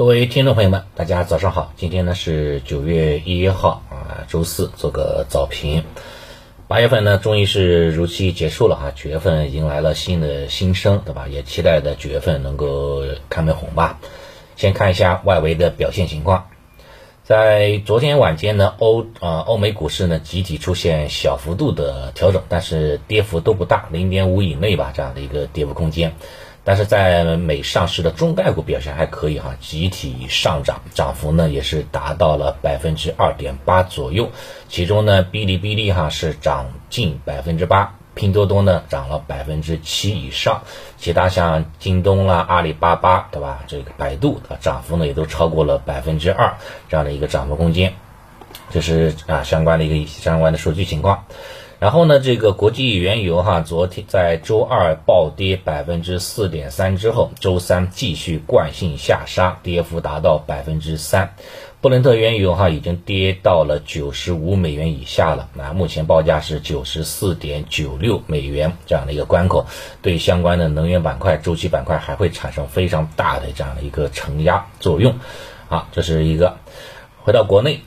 各位听众朋友们，大家早上好。今天呢是九月一号啊，周四，做个早评。八月份呢，终于是如期结束了哈，九月份迎来了新的新生，对吧？也期待着九月份能够开门红吧。先看一下外围的表现情况，在昨天晚间呢，欧啊欧美股市呢集体出现小幅度的调整，但是跌幅都不大，零点五以内吧，这样的一个跌幅空间。但是在美上市的中概股表现还可以哈，集体上涨，涨幅呢也是达到了百分之二点八左右。其中呢，哔哩哔哩哈是涨近百分之八，拼多多呢涨了百分之七以上，其他像京东啦、阿里巴巴对吧？这个百度的，涨幅呢也都超过了百分之二这样的一个涨幅空间。这是啊相关的一个相关的数据情况。然后呢，这个国际原油哈，昨天在周二暴跌百分之四点三之后，周三继续惯性下杀，跌幅达到百分之三。布伦特原油哈已经跌到了九十五美元以下了，那目前报价是九十四点九六美元这样的一个关口，对相关的能源板块、周期板块还会产生非常大的这样的一个承压作用。好，这是一个。回到国内。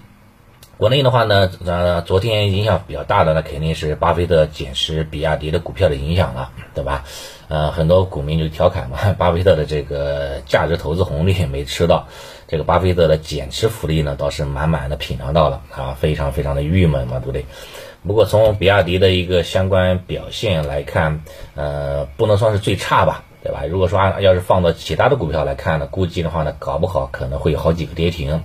国内的话呢，呃，昨天影响比较大的，那肯定是巴菲特减持比亚迪的股票的影响了，对吧？呃，很多股民就调侃嘛，巴菲特的这个价值投资红利没吃到，这个巴菲特的减持福利呢倒是满满的品尝到了啊，非常非常的郁闷嘛，对不对？不过从比亚迪的一个相关表现来看，呃，不能算是最差吧。对吧？如果说要是放到其他的股票来看呢，估计的话呢，搞不好可能会有好几个跌停。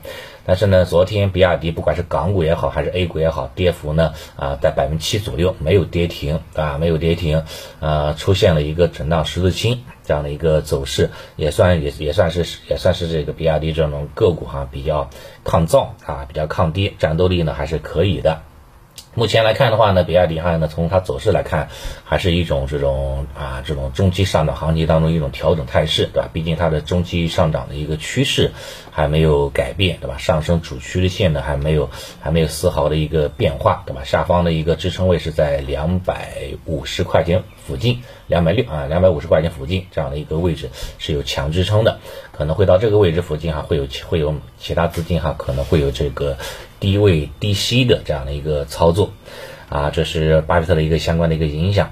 但是呢，昨天比亚迪不管是港股也好，还是 A 股也好，跌幅呢啊在百分之七左右，没有跌停啊，没有跌停，啊，出现了一个震荡十字星这样的一个走势，也算也也算是也算是这个比亚迪这种个股哈比较抗造啊，比较抗跌，战斗力呢还是可以的。目前来看的话呢，比亚迪汉呢，从它走势来看，还是一种这种啊这种中期上涨行情当中一种调整态势，对吧？毕竟它的中期上涨的一个趋势还没有改变，对吧？上升主趋势线呢还没有还没有丝毫的一个变化，对吧？下方的一个支撑位是在两百五十块钱附近，两百六啊两百五十块钱附近这样的一个位置是有强支撑的，可能会到这个位置附近哈，会有会有其他资金哈可能会有这个。低位低吸的这样的一个操作，啊，这是巴菲特的一个相关的一个影响。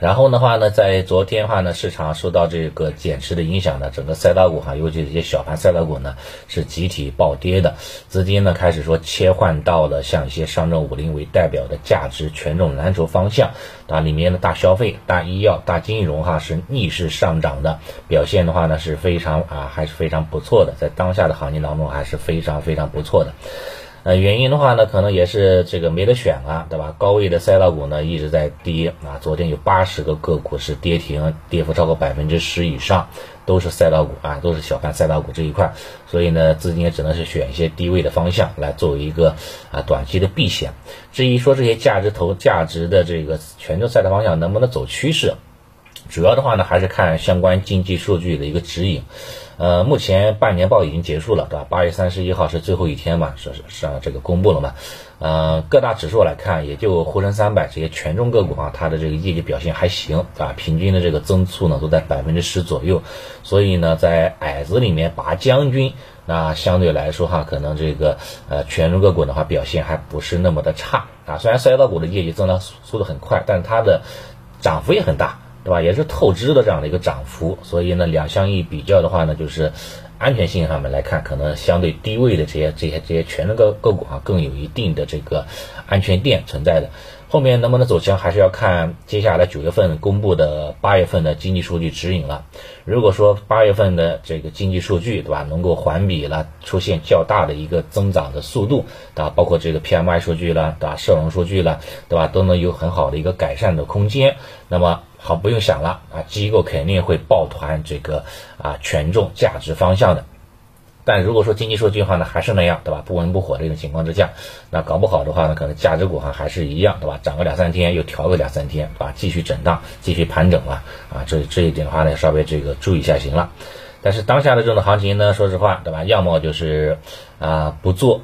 然后的话呢，在昨天的话呢，市场受到这个减持的影响呢，整个赛道股哈，尤其这些小盘赛道股呢，是集体暴跌的。资金呢开始说切换到了像一些上证五零为代表的价值权重蓝筹方向，啊，里面的大消费、大医药、大金融哈是逆势上涨的，表现的话呢是非常啊还是非常不错的，在当下的行情当中还是非常非常不错的。呃，原因的话呢，可能也是这个没得选啊，对吧？高位的赛道股呢一直在跌啊，昨天有八十个个股是跌停，跌幅超过百分之十以上，都是赛道股啊，都是小盘赛道股这一块，所以呢，资金也只能是选一些低位的方向来作为一个啊短期的避险。至于说这些价值投价值的这个全球赛道方向能不能走趋势，主要的话呢，还是看相关经济数据的一个指引。呃，目前半年报已经结束了，对吧？八月三十一号是最后一天嘛，是是是啊这个公布了嘛？呃，各大指数来看，也就沪深三百这些权重个股啊，它的这个业绩表现还行，啊，平均的这个增速呢都在百分之十左右。所以呢，在矮子里面拔将军，那相对来说哈，可能这个呃权重个股的话表现还不是那么的差啊。虽然赛道股的业绩增长速度很快，但它的涨幅也很大。对吧？也是透支的这样的一个涨幅，所以呢，两相一比较的话呢，就是安全性上面来看，可能相对低位的这些、这些、这些权重个个股啊，更有一定的这个安全垫存在的。后面能不能走强，还是要看接下来九月份公布的八月份的经济数据指引了。如果说八月份的这个经济数据，对吧，能够环比了出现较大的一个增长的速度，对吧？包括这个 PMI 数据了，对吧？社融数据了，对吧？都能有很好的一个改善的空间。那么好，不用想了啊，机构肯定会抱团这个啊权重价值方向的。但如果说经济数据的话呢，还是那样，对吧？不温不火这种情况之下，那搞不好的话呢，可能价值股哈还是一样，对吧？涨个两三天又调个两三天，啊？继续震荡，继续盘整了啊，这这一点的话呢，稍微这个注意一下行了。但是当下的这种行情呢，说实话，对吧？要么就是啊不做，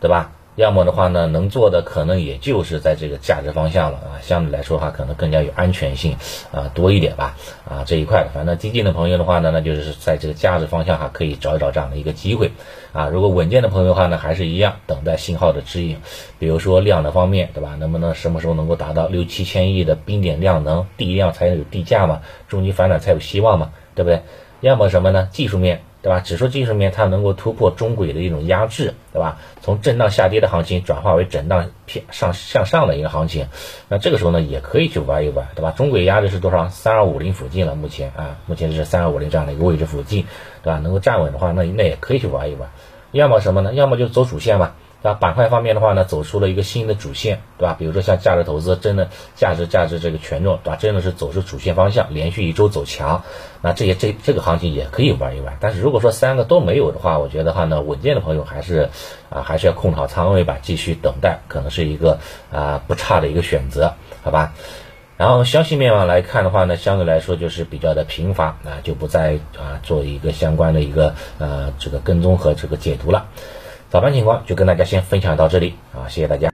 对吧？要么的话呢，能做的可能也就是在这个价值方向了啊，相对来说的话，可能更加有安全性啊多一点吧啊这一块，反正激进的朋友的话呢，那就是在这个价值方向哈，可以找一找这样的一个机会啊。如果稳健的朋友的话呢，还是一样等待信号的指引，比如说量的方面，对吧？能不能什么时候能够达到六七千亿的冰点量能，地量才有地价嘛，中级反转才有希望嘛，对不对？要么什么呢？技术面。对吧？指数技术面它能够突破中轨的一种压制，对吧？从震荡下跌的行情转化为震荡偏上向上的一个行情，那这个时候呢也可以去玩一玩，对吧？中轨压制是多少？三二五零附近了，目前啊，目前是三二五零这样的一个位置附近，对吧？能够站稳的话，那那也可以去玩一玩。要么什么呢？要么就走主线吧。对吧？板块方面的话呢，走出了一个新的主线，对吧？比如说像价值投资，真的价值价值这个权重，对吧？真的是走出主线方向，连续一周走强，那这些这这个行情也可以玩一玩。但是如果说三个都没有的话，我觉得话呢，稳健的朋友还是啊还是要控制好仓位吧，继续等待，可能是一个啊不差的一个选择，好吧？然后消息面上来看的话呢，相对来说就是比较的频繁啊，就不再啊做一个相关的一个呃这个跟踪和这个解读了。早盘情况就跟大家先分享到这里啊，谢谢大家。